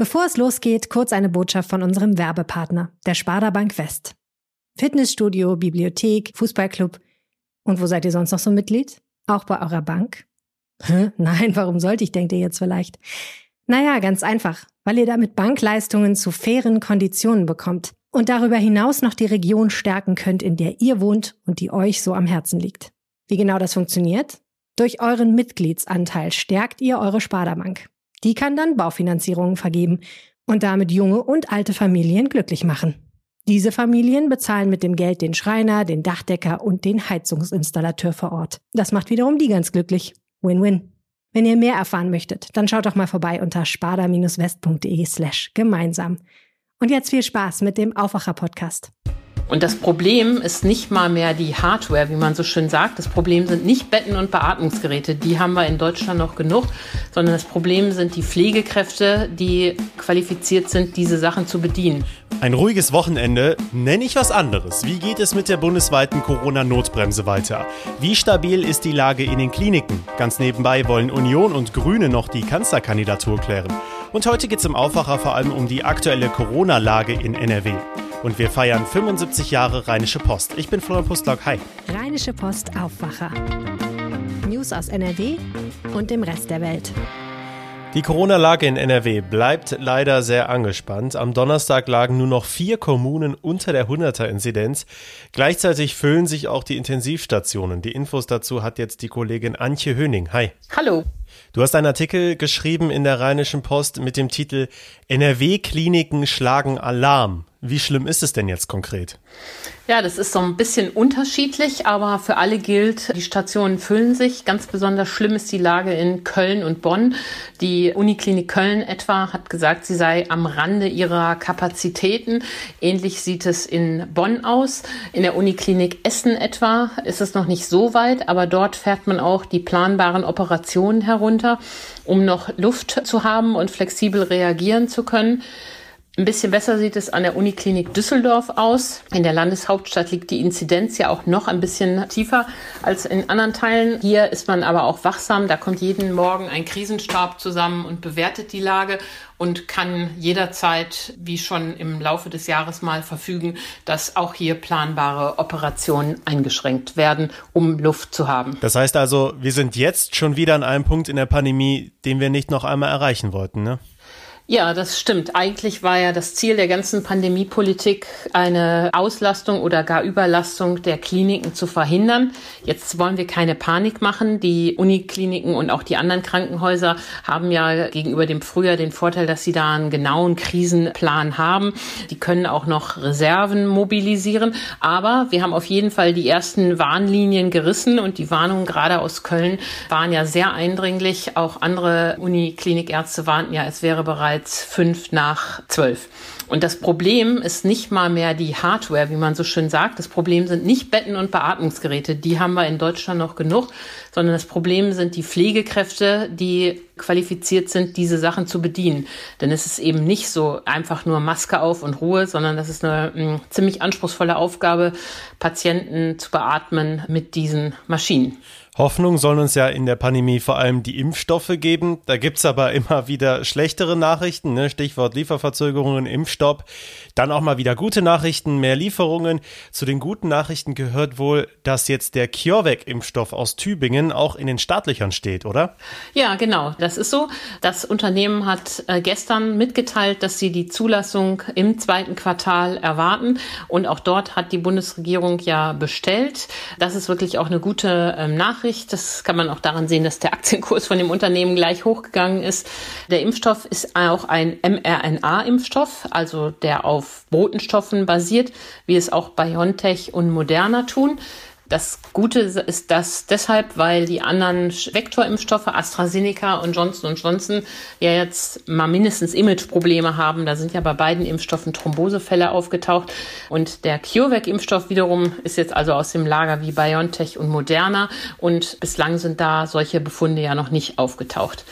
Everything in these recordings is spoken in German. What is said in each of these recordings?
Bevor es losgeht, kurz eine Botschaft von unserem Werbepartner, der Sparda Bank West. Fitnessstudio, Bibliothek, Fußballclub. Und wo seid ihr sonst noch so Mitglied? Auch bei eurer Bank? Hä? Nein, warum sollte ich, denkt ihr jetzt vielleicht. Naja, ganz einfach, weil ihr damit Bankleistungen zu fairen Konditionen bekommt und darüber hinaus noch die Region stärken könnt, in der ihr wohnt und die euch so am Herzen liegt. Wie genau das funktioniert? Durch euren Mitgliedsanteil stärkt ihr eure Sparda-Bank. Die kann dann Baufinanzierungen vergeben und damit junge und alte Familien glücklich machen. Diese Familien bezahlen mit dem Geld den Schreiner, den Dachdecker und den Heizungsinstallateur vor Ort. Das macht wiederum die ganz glücklich. Win-win. Wenn ihr mehr erfahren möchtet, dann schaut doch mal vorbei unter sparda-west.de slash gemeinsam. Und jetzt viel Spaß mit dem Aufwacher-Podcast. Und das Problem ist nicht mal mehr die Hardware, wie man so schön sagt. Das Problem sind nicht Betten und Beatmungsgeräte, die haben wir in Deutschland noch genug, sondern das Problem sind die Pflegekräfte, die qualifiziert sind, diese Sachen zu bedienen. Ein ruhiges Wochenende, nenne ich was anderes. Wie geht es mit der bundesweiten Corona-Notbremse weiter? Wie stabil ist die Lage in den Kliniken? Ganz nebenbei wollen Union und Grüne noch die Kanzlerkandidatur klären. Und heute geht es im Aufwacher vor allem um die aktuelle Corona-Lage in NRW und wir feiern 75 Jahre Rheinische Post. Ich bin Florian Pustlock. Hi. Rheinische Post Aufwacher. News aus NRW und dem Rest der Welt. Die Corona-Lage in NRW bleibt leider sehr angespannt. Am Donnerstag lagen nur noch vier Kommunen unter der 100er-Inzidenz. Gleichzeitig füllen sich auch die Intensivstationen. Die Infos dazu hat jetzt die Kollegin Antje Höning. Hi. Hallo. Du hast einen Artikel geschrieben in der Rheinischen Post mit dem Titel NRW-Kliniken schlagen Alarm. Wie schlimm ist es denn jetzt konkret? Ja, das ist so ein bisschen unterschiedlich, aber für alle gilt, die Stationen füllen sich. Ganz besonders schlimm ist die Lage in Köln und Bonn. Die Uniklinik Köln etwa hat gesagt, sie sei am Rande ihrer Kapazitäten. Ähnlich sieht es in Bonn aus. In der Uniklinik Essen etwa ist es noch nicht so weit, aber dort fährt man auch die planbaren Operationen herunter, um noch Luft zu haben und flexibel reagieren zu können. Ein bisschen besser sieht es an der Uniklinik Düsseldorf aus. In der Landeshauptstadt liegt die Inzidenz ja auch noch ein bisschen tiefer als in anderen Teilen. Hier ist man aber auch wachsam. Da kommt jeden Morgen ein Krisenstab zusammen und bewertet die Lage und kann jederzeit, wie schon im Laufe des Jahres mal verfügen, dass auch hier planbare Operationen eingeschränkt werden, um Luft zu haben. Das heißt also, wir sind jetzt schon wieder an einem Punkt in der Pandemie, den wir nicht noch einmal erreichen wollten, ne? Ja, das stimmt. Eigentlich war ja das Ziel der ganzen Pandemiepolitik, eine Auslastung oder gar Überlastung der Kliniken zu verhindern. Jetzt wollen wir keine Panik machen. Die Unikliniken und auch die anderen Krankenhäuser haben ja gegenüber dem Frühjahr den Vorteil, dass sie da einen genauen Krisenplan haben. Die können auch noch Reserven mobilisieren. Aber wir haben auf jeden Fall die ersten Warnlinien gerissen und die Warnungen gerade aus Köln waren ja sehr eindringlich. Auch andere Uniklinikärzte warnten ja, es wäre bereits bereits fünf nach zwölf. Und das Problem ist nicht mal mehr die Hardware, wie man so schön sagt. Das Problem sind nicht Betten und Beatmungsgeräte, die haben wir in Deutschland noch genug, sondern das Problem sind die Pflegekräfte, die qualifiziert sind, diese Sachen zu bedienen. Denn es ist eben nicht so einfach nur Maske auf und Ruhe, sondern das ist eine mh, hm, ziemlich anspruchsvolle Aufgabe, Patienten zu beatmen mit diesen Maschinen. Hoffnung sollen uns ja in der Pandemie vor allem die Impfstoffe geben. Da gibt's aber immer wieder schlechtere Nachrichten, ne? Stichwort Lieferverzögerungen, Impfstopp. Dann auch mal wieder gute Nachrichten, mehr Lieferungen. Zu den guten Nachrichten gehört wohl, dass jetzt der CureVac-Impfstoff aus Tübingen auch in den Startlöchern steht, oder? Ja, genau. Das ist so. Das Unternehmen hat äh, gestern mitgeteilt, dass sie die Zulassung im zweiten Quartal erwarten. Und auch dort hat die Bundesregierung ja bestellt. Das ist wirklich auch eine gute ähm, Nachricht. Das kann man auch daran sehen, dass der Aktienkurs von dem Unternehmen gleich hochgegangen ist. Der Impfstoff ist auch ein mRNA-Impfstoff, also der auf auf Botenstoffen basiert, wie es auch BioNTech und Moderna tun. Das Gute ist das deshalb, weil die anderen Vektorimpfstoffe, AstraZeneca und Johnson Johnson, ja jetzt mal mindestens Imageprobleme haben. Da sind ja bei beiden Impfstoffen Thrombosefälle aufgetaucht. Und der CureVac-Impfstoff wiederum ist jetzt also aus dem Lager wie BioNTech und Moderna. Und bislang sind da solche Befunde ja noch nicht aufgetaucht.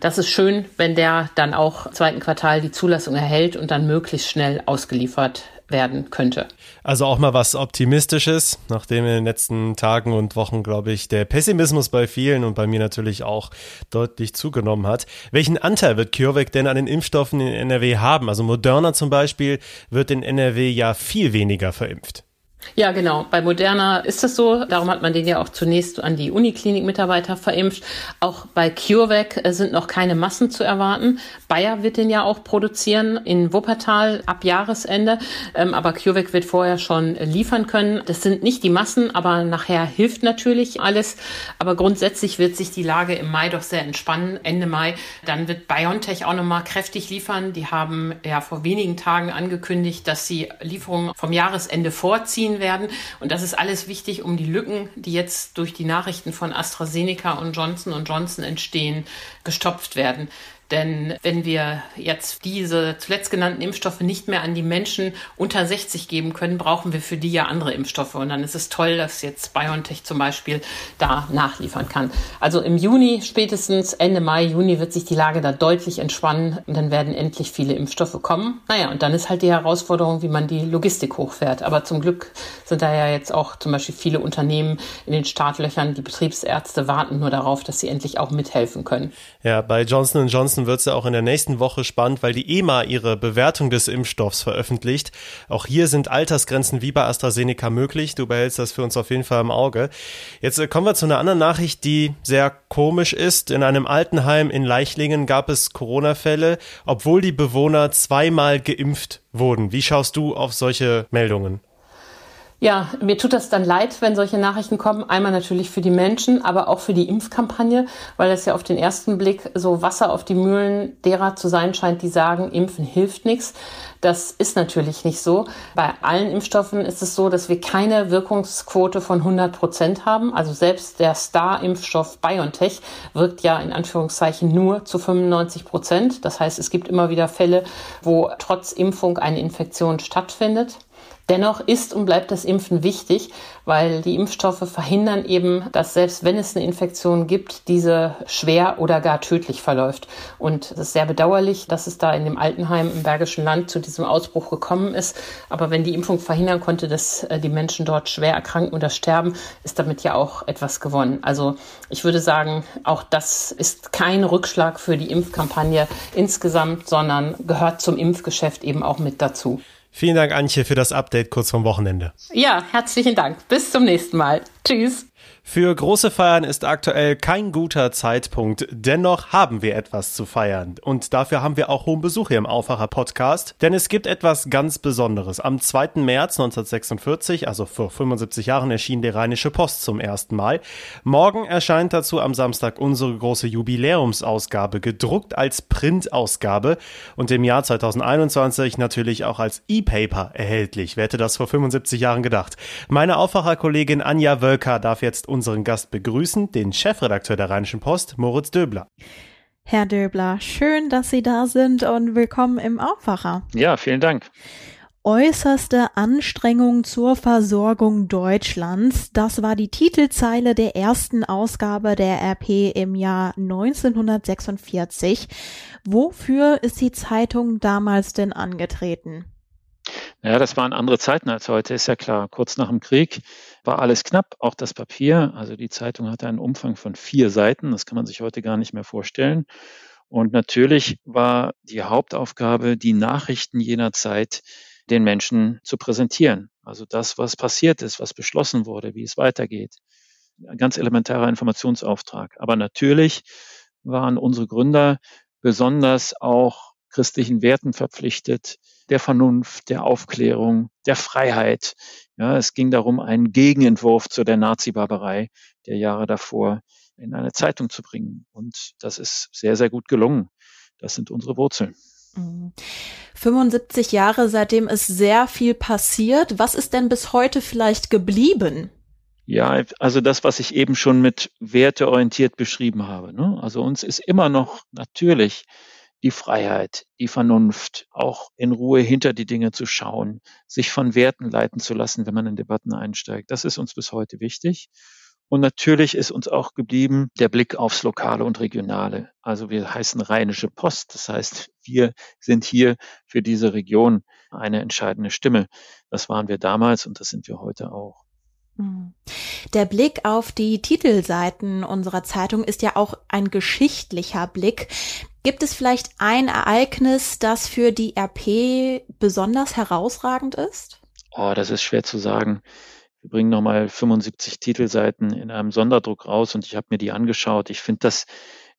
Das ist schön, wenn der dann auch zweiten Quartal die Zulassung erhält und dann möglichst schnell ausgeliefert werden könnte. Also auch mal was Optimistisches, nachdem in den letzten Tagen und Wochen, glaube ich, der Pessimismus bei vielen und bei mir natürlich auch deutlich zugenommen hat. Welchen Anteil wird CureVac denn an den Impfstoffen in NRW haben? Also Moderna zum Beispiel wird in NRW ja viel weniger verimpft. Ja, genau. Bei Moderna ist das so. Darum hat man den ja auch zunächst an die Uniklinik-Mitarbeiter verimpft. Auch bei CureVac äh, sind noch keine Massen zu erwarten. Bayer wird den ja auch produzieren in Wuppertal ab Jahresende. Ähm, aber CureVac wird vorher schon liefern können. Das sind nicht die Massen, aber nachher hilft natürlich alles. Aber grundsätzlich wird sich die Lage im Mai doch sehr entspannen. Ende Mai. Dann wird BioNTech auch nochmal kräftig liefern. Die haben ja vor wenigen Tagen angekündigt, dass sie Lieferungen vom Jahresende vorziehen werden. Und das ist alles wichtig, um die Lücken, die jetzt durch die Nachrichten von AstraZeneca und Johnson Johnson entstehen, gestopft werden. Denn wenn wir jetzt diese zuletzt genannten Impfstoffe nicht mehr an die Menschen unter 60 geben können, brauchen wir für die ja andere Impfstoffe. Und dann ist es toll, dass jetzt BioNTech zum Beispiel da nachliefern kann. Also im Juni, spätestens Ende Mai, Juni wird sich die Lage da deutlich entspannen und dann werden endlich viele Impfstoffe kommen. Naja, und dann ist halt die Herausforderung, wie man die Logistik hochfährt. Aber zum Glück sind da ja jetzt auch zum Beispiel viele Unternehmen in den Startlöchern. Die Betriebsärzte warten nur darauf, dass sie endlich auch mithelfen können. Ja, bei Johnson Johnson Ansonsten wird es ja auch in der nächsten Woche spannend, weil die EMA ihre Bewertung des Impfstoffs veröffentlicht. Auch hier sind Altersgrenzen wie bei AstraZeneca möglich. Du behältst das für uns auf jeden Fall im Auge. Jetzt äh, kommen wir zu einer anderen Nachricht, die sehr komisch ist. In einem Altenheim in Leichlingen gab es Corona-Fälle, obwohl die Bewohner zweimal geimpft wurden. Wie schaust du auf solche Meldungen? Ja, mir tut das dann leid, wenn solche Nachrichten kommen. Einmal natürlich für die Menschen, aber auch für die Impfkampagne, weil das ja auf den ersten Blick so Wasser auf die Mühlen derer zu sein scheint, die sagen, Impfen hilft nichts. Das ist natürlich nicht so. Bei allen Impfstoffen ist es so, dass wir keine Wirkungsquote von 100 Prozent haben. Also selbst der Star-Impfstoff BioNTech wirkt ja in Anführungszeichen nur zu 95 Prozent. Das heißt, es gibt immer wieder Fälle, wo trotz Impfung eine Infektion stattfindet. Dennoch ist und bleibt das Impfen wichtig, weil die Impfstoffe verhindern eben, dass selbst wenn es eine Infektion gibt, diese schwer oder gar tödlich verläuft. Und es ist sehr bedauerlich, dass es da in dem Altenheim im Bergischen Land zu diesem Ausbruch gekommen ist. Aber wenn die Impfung verhindern konnte, dass äh, die Menschen dort schwer erkranken oder sterben, ist damit ja auch etwas gewonnen. Also ich würde sagen, auch das ist kein Rückschlag für die Impfkampagne insgesamt, sondern gehört zum Impfgeschäft eben auch mit dazu. Vielen Dank, Antje, für das Update kurz vom Wochenende. Ja, herzlichen Dank. Bis zum nächsten Mal. Tschüss. Für große Feiern ist aktuell kein guter Zeitpunkt. Dennoch haben wir etwas zu feiern. Und dafür haben wir auch hohen Besuch hier im Aufwacher Podcast. Denn es gibt etwas ganz Besonderes. Am 2. März 1946, also vor 75 Jahren, erschien die Rheinische Post zum ersten Mal. Morgen erscheint dazu am Samstag unsere große Jubiläumsausgabe, gedruckt als Printausgabe und im Jahr 2021 natürlich auch als E-Paper erhältlich. Wer hätte das vor 75 Jahren gedacht? Meine Aufwacherkollegin Anja Wölker darf jetzt unseren Gast begrüßen, den Chefredakteur der Rheinischen Post, Moritz Döbler. Herr Döbler, schön, dass Sie da sind und willkommen im Aufwacher. Ja, vielen Dank. Äußerste Anstrengung zur Versorgung Deutschlands. Das war die Titelzeile der ersten Ausgabe der RP im Jahr 1946. Wofür ist die Zeitung damals denn angetreten? Ja, das waren andere Zeiten als heute, ist ja klar. Kurz nach dem Krieg war alles knapp, auch das Papier. Also die Zeitung hatte einen Umfang von vier Seiten, das kann man sich heute gar nicht mehr vorstellen. Und natürlich war die Hauptaufgabe, die Nachrichten jener Zeit den Menschen zu präsentieren. Also das, was passiert ist, was beschlossen wurde, wie es weitergeht. Ein ganz elementarer Informationsauftrag. Aber natürlich waren unsere Gründer besonders auch christlichen Werten verpflichtet, der Vernunft, der Aufklärung, der Freiheit. Ja, es ging darum, einen Gegenentwurf zu der Nazi-Barbarei der Jahre davor in eine Zeitung zu bringen. Und das ist sehr, sehr gut gelungen. Das sind unsere Wurzeln. 75 mhm. Jahre, seitdem ist sehr viel passiert. Was ist denn bis heute vielleicht geblieben? Ja, also das, was ich eben schon mit werteorientiert beschrieben habe. Ne? Also uns ist immer noch natürlich die Freiheit, die Vernunft, auch in Ruhe hinter die Dinge zu schauen, sich von Werten leiten zu lassen, wenn man in Debatten einsteigt. Das ist uns bis heute wichtig. Und natürlich ist uns auch geblieben der Blick aufs Lokale und Regionale. Also wir heißen Rheinische Post. Das heißt, wir sind hier für diese Region eine entscheidende Stimme. Das waren wir damals und das sind wir heute auch. Mhm. Der Blick auf die Titelseiten unserer Zeitung ist ja auch ein geschichtlicher Blick. Gibt es vielleicht ein Ereignis, das für die RP besonders herausragend ist? Oh, das ist schwer zu sagen. Wir bringen nochmal 75 Titelseiten in einem Sonderdruck raus und ich habe mir die angeschaut. Ich finde das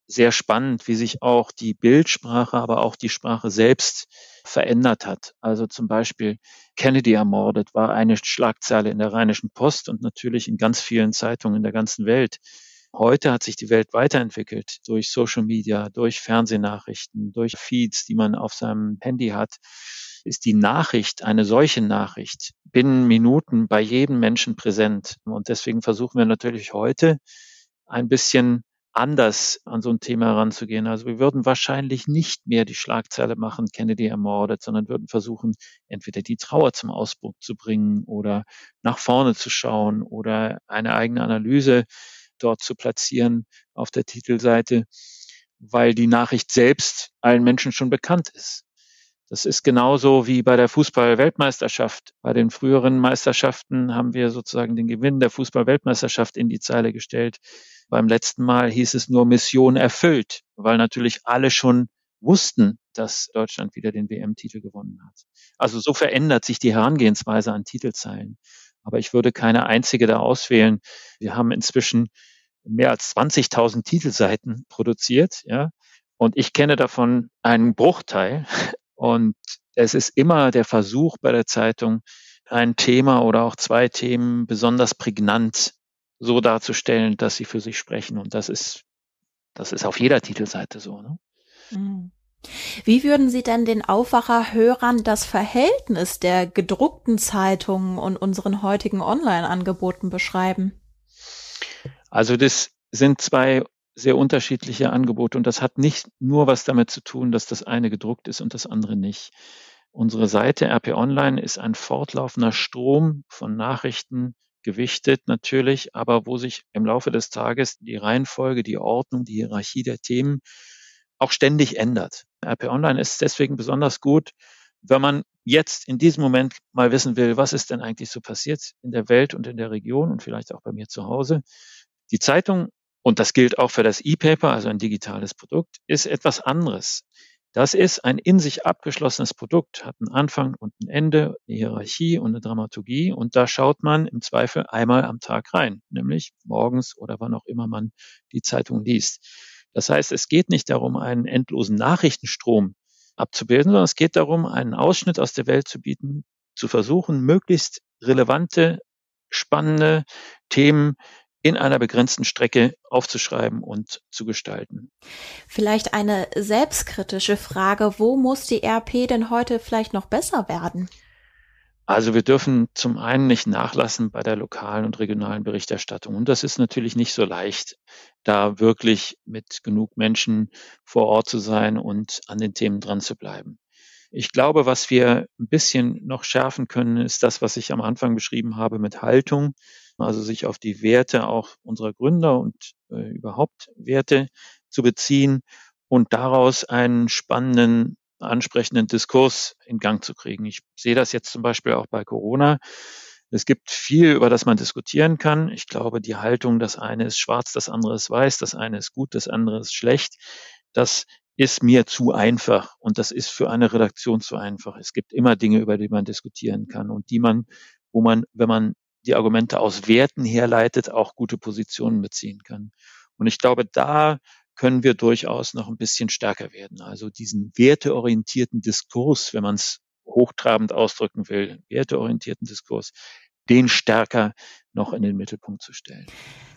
sehr spannend, wie sich auch die Bildsprache, aber auch die Sprache selbst verändert hat. Also zum Beispiel Kennedy ermordet war eine Schlagzeile in der Rheinischen Post und natürlich in ganz vielen Zeitungen in der ganzen Welt. Heute hat sich die Welt weiterentwickelt durch Social Media, durch Fernsehnachrichten, durch Feeds, die man auf seinem Handy hat. Ist die Nachricht, eine solche Nachricht, binnen Minuten bei jedem Menschen präsent. Und deswegen versuchen wir natürlich heute ein bisschen anders an so ein Thema heranzugehen. Also wir würden wahrscheinlich nicht mehr die Schlagzeile machen, Kennedy ermordet, sondern würden versuchen, entweder die Trauer zum Ausbruch zu bringen oder nach vorne zu schauen oder eine eigene Analyse dort zu platzieren auf der Titelseite, weil die Nachricht selbst allen Menschen schon bekannt ist. Das ist genauso wie bei der Fußball-Weltmeisterschaft. Bei den früheren Meisterschaften haben wir sozusagen den Gewinn der Fußball-Weltmeisterschaft in die Zeile gestellt. Beim letzten Mal hieß es nur Mission erfüllt, weil natürlich alle schon wussten, dass Deutschland wieder den WM-Titel gewonnen hat. Also so verändert sich die Herangehensweise an Titelzeilen. Aber ich würde keine einzige da auswählen. Wir haben inzwischen mehr als 20.000 Titelseiten produziert, ja. Und ich kenne davon einen Bruchteil. Und es ist immer der Versuch bei der Zeitung, ein Thema oder auch zwei Themen besonders prägnant so darzustellen, dass sie für sich sprechen. Und das ist, das ist auf jeder Titelseite so. Ne? Mhm. Wie würden Sie denn den Aufwacher-Hörern das Verhältnis der gedruckten Zeitungen und unseren heutigen Online-Angeboten beschreiben? Also das sind zwei sehr unterschiedliche Angebote und das hat nicht nur was damit zu tun, dass das eine gedruckt ist und das andere nicht. Unsere Seite RP Online ist ein fortlaufender Strom von Nachrichten, gewichtet natürlich, aber wo sich im Laufe des Tages die Reihenfolge, die Ordnung, die Hierarchie der Themen auch ständig ändert. RP Online ist deswegen besonders gut, wenn man jetzt in diesem Moment mal wissen will, was ist denn eigentlich so passiert in der Welt und in der Region und vielleicht auch bei mir zu Hause. Die Zeitung und das gilt auch für das E-Paper, also ein digitales Produkt, ist etwas anderes. Das ist ein in sich abgeschlossenes Produkt, hat einen Anfang und ein Ende, eine Hierarchie und eine Dramaturgie. Und da schaut man im Zweifel einmal am Tag rein, nämlich morgens oder wann auch immer man die Zeitung liest. Das heißt, es geht nicht darum, einen endlosen Nachrichtenstrom abzubilden, sondern es geht darum, einen Ausschnitt aus der Welt zu bieten, zu versuchen, möglichst relevante, spannende Themen in einer begrenzten Strecke aufzuschreiben und zu gestalten. Vielleicht eine selbstkritische Frage, wo muss die RP denn heute vielleicht noch besser werden? Also wir dürfen zum einen nicht nachlassen bei der lokalen und regionalen Berichterstattung. Und das ist natürlich nicht so leicht, da wirklich mit genug Menschen vor Ort zu sein und an den Themen dran zu bleiben. Ich glaube, was wir ein bisschen noch schärfen können, ist das, was ich am Anfang beschrieben habe mit Haltung also sich auf die Werte auch unserer Gründer und äh, überhaupt Werte zu beziehen und daraus einen spannenden, ansprechenden Diskurs in Gang zu kriegen. Ich sehe das jetzt zum Beispiel auch bei Corona. Es gibt viel, über das man diskutieren kann. Ich glaube, die Haltung, das eine ist schwarz, das andere ist weiß, das eine ist gut, das andere ist schlecht, das ist mir zu einfach und das ist für eine Redaktion zu einfach. Es gibt immer Dinge, über die man diskutieren kann und die man, wo man, wenn man die Argumente aus Werten herleitet, auch gute Positionen beziehen kann. Und ich glaube, da können wir durchaus noch ein bisschen stärker werden. Also diesen werteorientierten Diskurs, wenn man es hochtrabend ausdrücken will, werteorientierten Diskurs, den stärker noch in den Mittelpunkt zu stellen.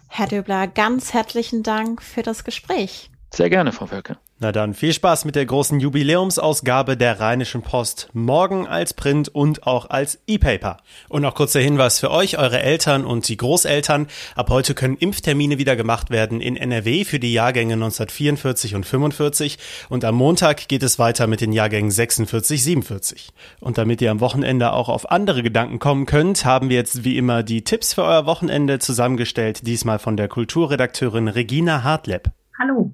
Herr Döbler, ganz herzlichen Dank für das Gespräch. Sehr gerne, Frau Wölke. Na dann, viel Spaß mit der großen Jubiläumsausgabe der Rheinischen Post. Morgen als Print und auch als E-Paper. Und noch kurzer Hinweis für euch, eure Eltern und die Großeltern. Ab heute können Impftermine wieder gemacht werden in NRW für die Jahrgänge 1944 und 45. Und am Montag geht es weiter mit den Jahrgängen 46, 47. Und damit ihr am Wochenende auch auf andere Gedanken kommen könnt, haben wir jetzt wie immer die Tipps für euer Wochenende zusammengestellt. Diesmal von der Kulturredakteurin Regina Hartleb. Hallo.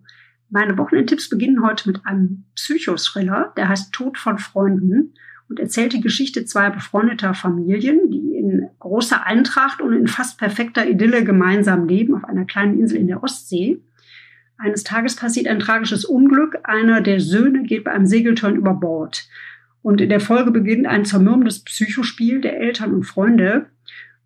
Meine Wochenendtipps beginnen heute mit einem Psychothriller, der heißt Tod von Freunden und erzählt die Geschichte zweier befreundeter Familien, die in großer Eintracht und in fast perfekter Idylle gemeinsam leben auf einer kleinen Insel in der Ostsee. Eines Tages passiert ein tragisches Unglück. Einer der Söhne geht bei einem Segelturn über Bord. Und in der Folge beginnt ein zermürbendes Psychospiel der Eltern und Freunde.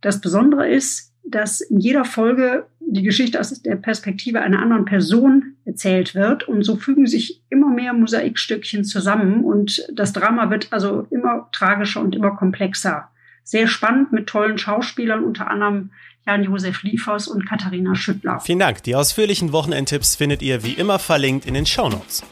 Das Besondere ist, dass in jeder Folge die Geschichte aus der Perspektive einer anderen Person erzählt wird. Und so fügen sich immer mehr Mosaikstückchen zusammen und das Drama wird also immer tragischer und immer komplexer. Sehr spannend mit tollen Schauspielern, unter anderem Jan-Josef Liefers und Katharina Schüttler. Vielen Dank. Die ausführlichen Wochenendtipps findet ihr wie immer verlinkt in den Shownotes.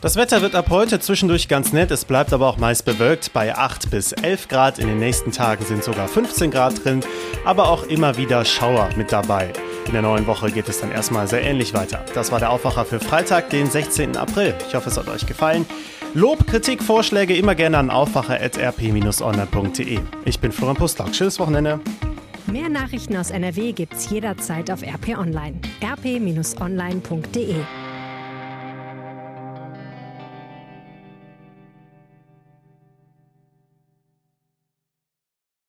Das Wetter wird ab heute zwischendurch ganz nett, es bleibt aber auch meist bewölkt bei 8 bis 11 Grad. In den nächsten Tagen sind sogar 15 Grad drin, aber auch immer wieder Schauer mit dabei. In der neuen Woche geht es dann erstmal sehr ähnlich weiter. Das war der Aufwacher für Freitag, den 16. April. Ich hoffe, es hat euch gefallen. Lob, Kritik, Vorschläge immer gerne an aufwacher.rp-online.de. Ich bin Florian Pustlauk. Schönes Wochenende. Mehr Nachrichten aus NRW gibt's jederzeit auf RP Online. rp-online.de